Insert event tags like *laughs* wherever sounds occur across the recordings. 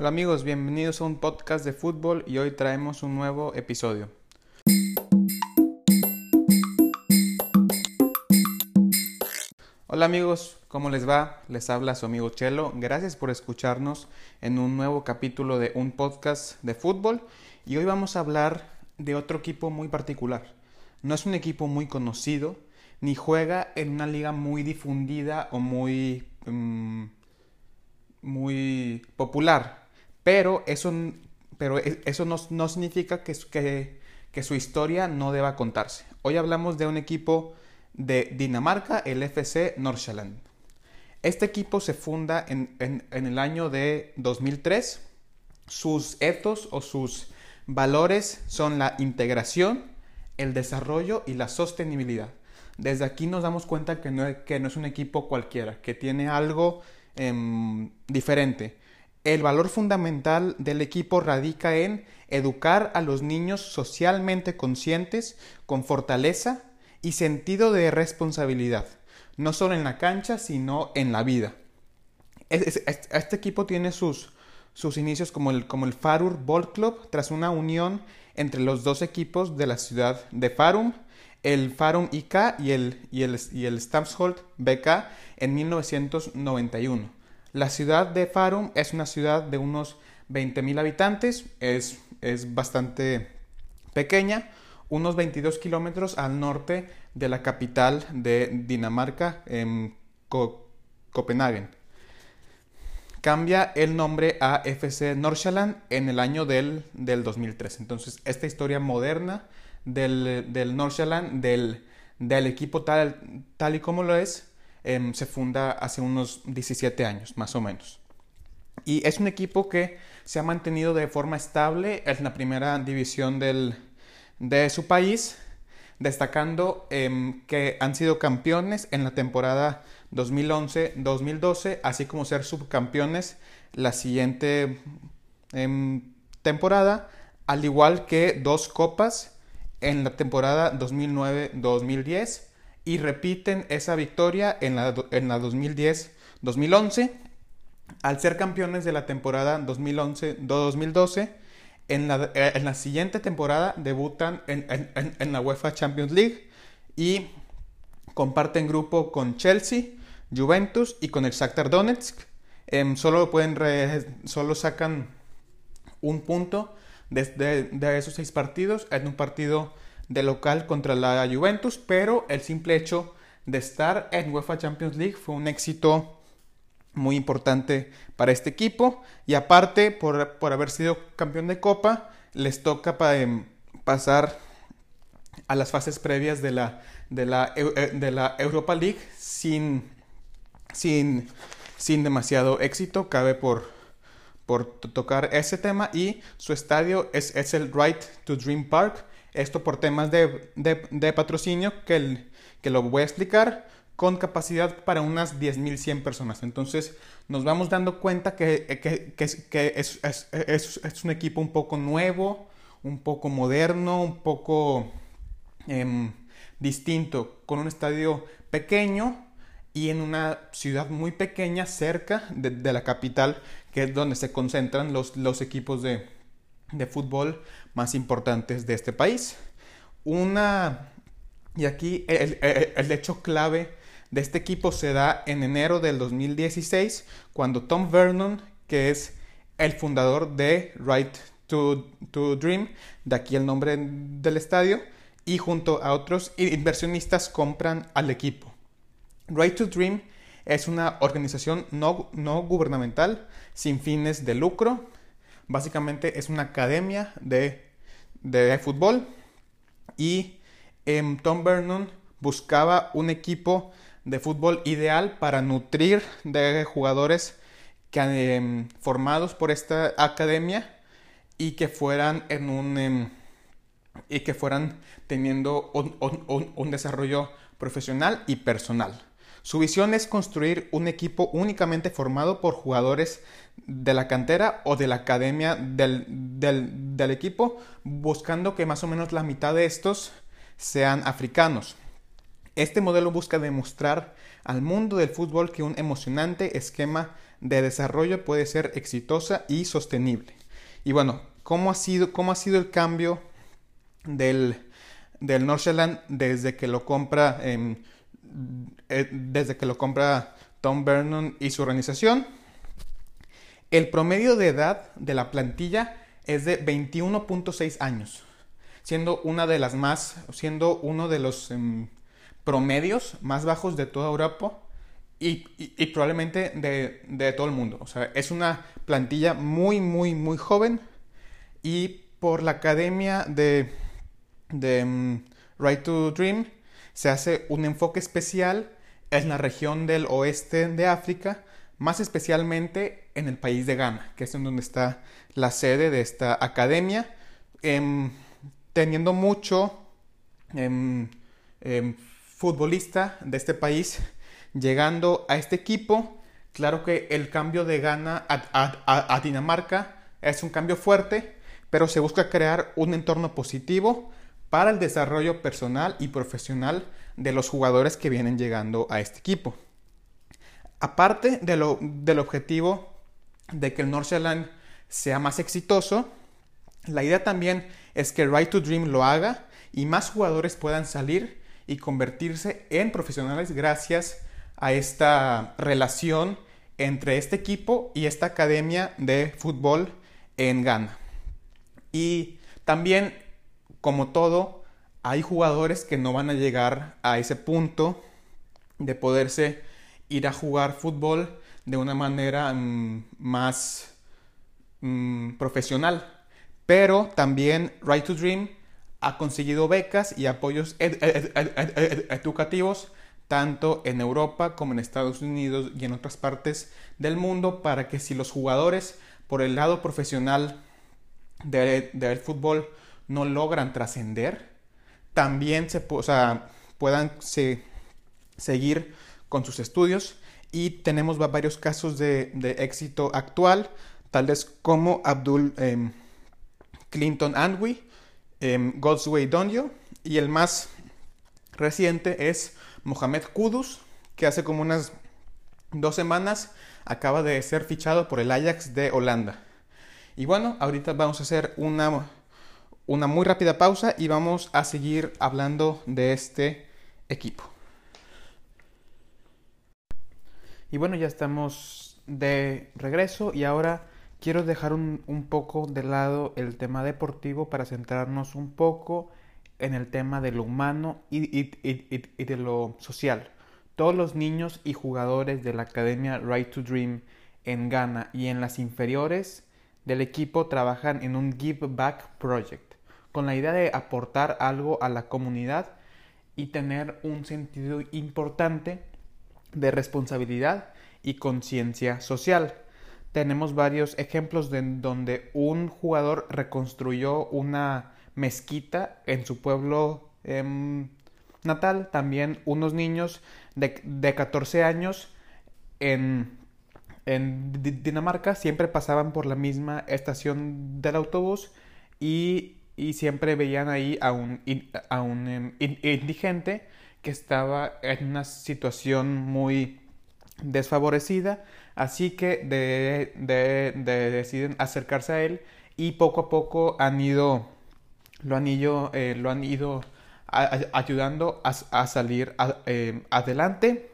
Hola amigos, bienvenidos a un podcast de fútbol y hoy traemos un nuevo episodio. Hola amigos, ¿cómo les va? Les habla su amigo Chelo. Gracias por escucharnos en un nuevo capítulo de un podcast de fútbol y hoy vamos a hablar de otro equipo muy particular. No es un equipo muy conocido, ni juega en una liga muy difundida o muy, mm, muy popular. Pero eso, pero e, eso no, significa que, que, su historia no deba contarse. Hoy hablamos de un equipo de Dinamarca, el FC Nordsjælland. Este equipo se funda en, en, en, el año de 2003. Sus ethos o sus valores son la integración, el desarrollo y la sostenibilidad. Desde aquí nos damos cuenta que no, que no es un equipo cualquiera, que tiene algo em, diferente. El valor fundamental del equipo radica en educar a los niños socialmente conscientes, con fortaleza y sentido de responsabilidad, no solo en la cancha, sino en la vida. Este equipo tiene sus, sus inicios como el, como el Farur Ball Club, tras una unión entre los dos equipos de la ciudad de Farum, el Farum IK y el, y el, y el BK en 1991. La ciudad de Farum es una ciudad de unos 20.000 habitantes, es, es bastante pequeña, unos 22 kilómetros al norte de la capital de Dinamarca, en Copenhague. Cambia el nombre a FC Nordsjælland en el año del, del 2003. Entonces, esta historia moderna del, del del, del equipo tal, tal y como lo es, Em, se funda hace unos 17 años, más o menos. Y es un equipo que se ha mantenido de forma estable en la primera división del, de su país, destacando em, que han sido campeones en la temporada 2011-2012, así como ser subcampeones la siguiente em, temporada, al igual que dos copas en la temporada 2009-2010 y repiten esa victoria en la, en la 2010-2011 al ser campeones de la temporada 2011-2012. En la, eh, en la siguiente temporada debutan en, en, en, la UEFA Champions League y comparten grupo con Chelsea, Juventus y con el Shakhtar Donetsk. Eh, solo, pueden solo sacan un punto de, de, esos seis partidos en un partido de local contra la Juventus, pero el simple hecho de estar en UEFA Champions League fue un éxito muy importante para este equipo. Y aparte por, por haber sido campeón de Copa les toca para em, pasar a las fases previas de la, de la, eh, de la Europa League sin, sin, sin demasiado éxito, cabe por, por tocar ese tema. Y su estadio es, es el Right to Dream Park esto por temas de, de, patrocinio que, que lo voy a explicar con capacidad para unas 10.100 personas. Entonces nos vamos dando cuenta que, que, que es, es, es, es, un equipo un poco nuevo, un poco moderno, un poco eh, distinto, con un estadio pequeño y en una ciudad muy pequeña cerca de, de la capital, que es donde se concentran los, los equipos de, de fútbol más importantes de este país. Una, y aquí el, el, hecho clave de este equipo se da en enero del 2016, cuando Tom Vernon, que es el fundador de Right to, to Dream, de aquí el nombre del estadio, y junto a otros inversionistas compran al equipo. Right to Dream es una organización no, no gubernamental sin fines de lucro Básicamente es una academia de, de fútbol y em, Tom Vernon buscaba un equipo de fútbol ideal para nutrir de jugadores que, em, formados por esta academia y que fueran en un em, y que fueran teniendo un, un desarrollo profesional y personal. Su visión es construir un equipo únicamente formado por jugadores de la cantera o de la academia del, del, equipo, buscando que más o menos la mitad de estos sean africanos. Este modelo busca demostrar al mundo del fútbol que un emocionante esquema de desarrollo puede ser exitosa y sostenible. Y bueno, ¿cómo ha sido, cómo ha sido el cambio del, del Northland desde que lo compra em, eh, desde que lo compra Tom Vernon y su organización? El promedio de edad de la plantilla es de 21.6 años, siendo una de las más, siendo uno de los em, promedios más bajos de toda Europa y, probablemente de, todo el mundo. O sea, es una plantilla muy, muy, muy joven y por la academia de, um, Right to Dream se hace un enfoque especial en la región del oeste de África, más especialmente en el país de Ghana, que es en donde está la sede de esta academia, em, teniendo mucho em, em, futbolista de este país llegando a este equipo. Claro que el cambio de Ghana a, Dinamarca es un cambio fuerte, pero se busca crear un entorno positivo para el desarrollo personal y profesional de los jugadores que vienen llegando a este equipo. Aparte de lo, del objetivo de que el Nordsjælland sea más exitoso, la idea también es que Right to Dream lo haga y más jugadores puedan salir y convertirse en profesionales gracias a esta relación entre este equipo y esta academia de fútbol en Ghana. Y también, como todo, hay jugadores que no van a llegar a ese punto de poderse ir a jugar fútbol de una manera mm, más mm, profesional. Pero también Right to Dream ha conseguido becas y apoyos educativos tanto en Europa como en Estados Unidos y en otras partes del mundo para que si los jugadores por el lado profesional del fútbol no logran trascender, también se puedan seguir con sus estudios y tenemos varios casos de, éxito actual, tales como Abdul em, Clinton Andwi, eh, Godsway Donjo y el más reciente es Mohamed Kudus, que hace como unas dos semanas acaba de ser fichado por el Ajax de Holanda. Y bueno, ahorita vamos a hacer una, una muy rápida pausa y vamos a seguir hablando de este equipo. Y bueno, ya estamos de regreso y ahora quiero dejar un, poco de lado el tema deportivo para centrarnos un poco en el tema de lo humano y, de lo social. Todos los niños y jugadores de la Academia Right to Dream en Ghana y en las inferiores del equipo trabajan en un Give Back Project, con la idea de aportar algo a la comunidad y tener un sentido importante de responsabilidad y conciencia social tenemos varios ejemplos de donde un jugador reconstruyó una mezquita en su pueblo em, natal. También unos niños de, de 14 años en, en, Dinamarca siempre pasaban por la misma estación del autobús y, y siempre veían ahí a un, a un em, indigente que estaba en una situación muy desfavorecida Así que de, deciden acercarse a él y poco a poco han ido, lo han ido, eh, lo han ido ayudando a, salir eh, adelante.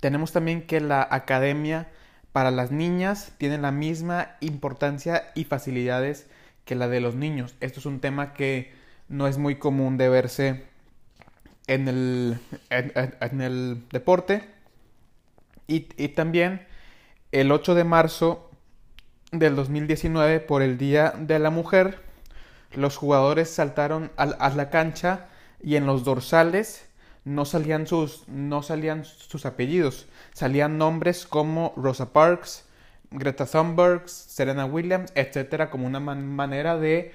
Tenemos también que la academia para las niñas tiene la misma importancia y facilidades que la de los niños. Esto es un tema que no es muy común de verse en el, en el deporte. Y, también el 8 de marzo del 2019, por el Día de la Mujer, los jugadores saltaron a, la cancha y en los dorsales no salían sus, no salían sus apellidos, salían nombres como Rosa Parks, Greta Thunberg, Serena Williams, etcétera, como una manera de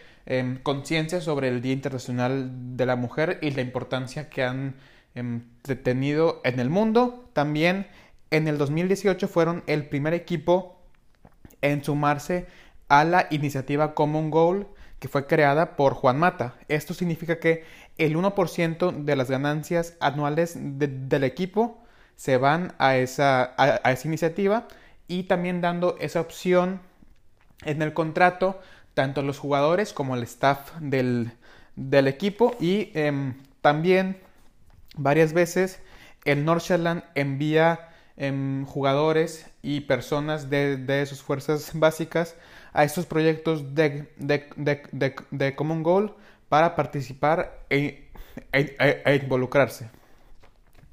conciencia sobre el Día Internacional de la Mujer y la importancia que han em, tenido en el mundo. También en el 2018 fueron el primer equipo en sumarse a la iniciativa Common Goal que fue creada por Juan Mata. Esto significa que el 1% de las ganancias anuales del equipo se van a esa, a, esa, iniciativa y también dando esa opción en el contrato tanto los jugadores como el staff del, equipo y em, también varias veces el Nordsjælland envía em, jugadores y personas de, sus fuerzas *laughs* básicas a estos proyectos de, de, Common Goal para participar e, e, e, e, involucrarse.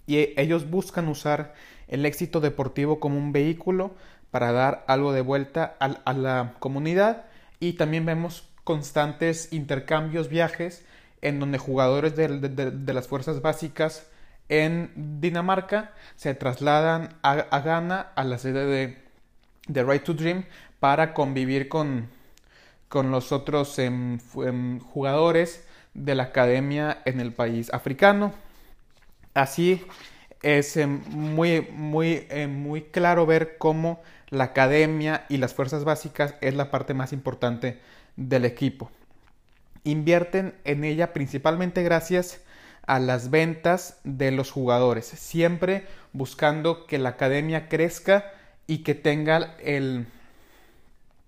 Y ellos buscan usar el éxito deportivo como un vehículo para dar algo de vuelta a, la comunidad y también vemos constantes intercambios, viajes, en donde jugadores de, las fuerzas básicas en Dinamarca se trasladan a, Ghana, a la sede de, de Right to Dream, para convivir con, con los otros em, em, jugadores de la academia en el país africano. Así es em, muy, muy, muy claro ver cómo la academia y las fuerzas básicas es la parte más importante del equipo. Invierten en ella principalmente gracias a las ventas de los jugadores, siempre buscando que la academia crezca y que tenga el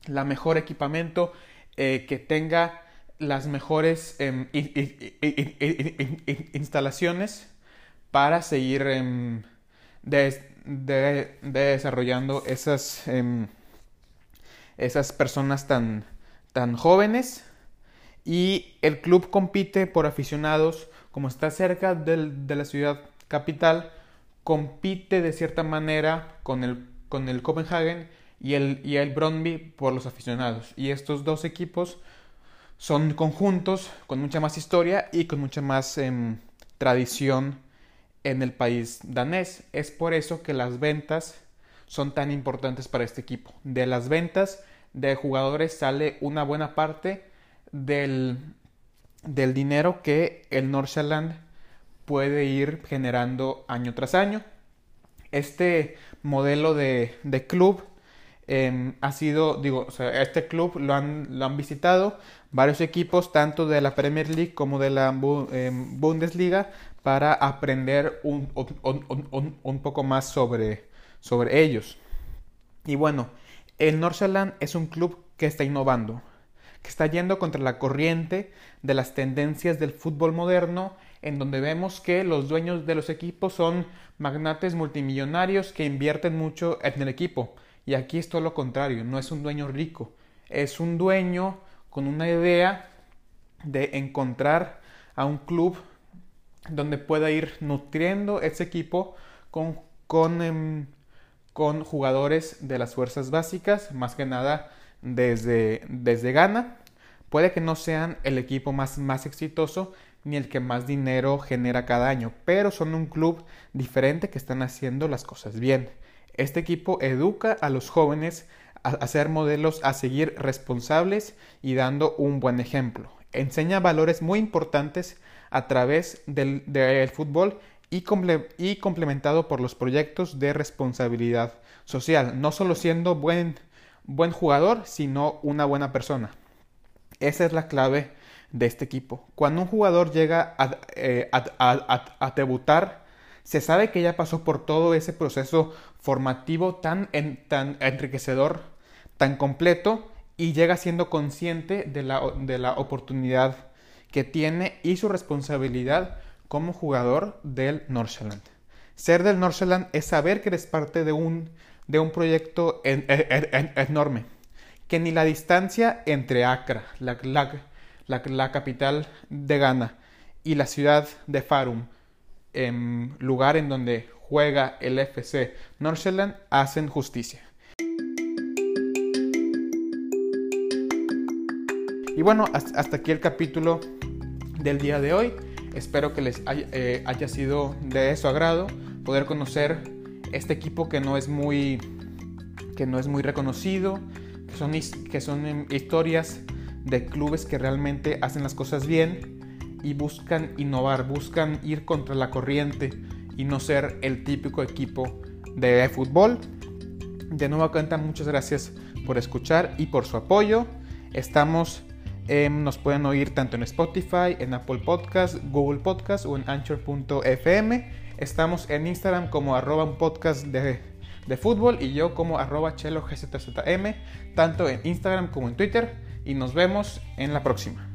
la mejor equipamiento, eh, que tenga las mejores em, instalaciones para seguir em, de, desarrollando esas, em, esas personas tan, tan jóvenes. Y el club compite por aficionados, como está cerca de la ciudad capital, compite de cierta manera con el, con el Copenhagen y el, y el por los aficionados. Y estos dos equipos son conjuntos con mucha más historia y con mucha más em, tradición en el país danés. Es por eso que las ventas son tan importantes para este equipo. De las ventas de jugadores sale una buena parte del, del dinero que el Nordsjælland puede ir generando año tras año. Este modelo de, club ha sido, digo, este club lo han, lo han visitado varios equipos, tanto de la Premier League como de la em, Bundesliga, para aprender un, poco más sobre, sobre ellos. Y bueno, el Nordsjælland es un club que está innovando, que está yendo contra la corriente de las tendencias del fútbol moderno, en donde vemos que los dueños de los equipos son magnates multimillonarios que invierten mucho en el equipo. Y aquí es todo lo contrario, no es un dueño rico, es un dueño con una idea de encontrar a un club donde pueda ir nutriendo ese equipo con, con, em, con jugadores de las fuerzas básicas, más que nada desde, desde Ghana. Puede que no sean el equipo más, más exitoso ni el que más dinero genera cada año, pero son un club diferente que están haciendo las cosas bien. Este equipo educa a los jóvenes a, ser modelos a seguir responsables y dando un buen ejemplo. Enseña valores muy importantes a través del, fútbol y, complementado por los proyectos de responsabilidad social, no solo siendo buen, jugador, sino una buena persona. Esa es la clave de este equipo. Cuando un jugador llega a, eh, debutar, se sabe que ya pasó por todo ese proceso formativo tan, tan enriquecedor, tan completo, y llega siendo consciente de la, oportunidad que tiene y su responsabilidad como jugador del Nordsjælland. Ser del Nordsjælland es saber que eres parte de un, proyecto enorme, que ni la distancia entre Accra, la, la, capital de Ghana, y la ciudad de Farum, lugar en donde juega el FC Nordsjælland, hacen justicia. Y bueno, hasta aquí el capítulo del día de hoy. Espero que les eh, haya, sido de su agrado poder conocer este equipo que no es muy, que no es muy reconocido, que son, que son em, historias de clubes que realmente hacen las cosas bien y buscan innovar, buscan ir contra la corriente y no ser el típico equipo de fútbol. De nuevo cuenta, muchas gracias por escuchar y por su apoyo. Estamos Em, nos pueden oír tanto en Spotify, en Apple Podcast, Google Podcast o en Anchor.fm. Estamos en Instagram como arroba podcast de, fútbol y yo como arroba chelo tanto en Instagram como en Twitter. Y nos vemos en la próxima.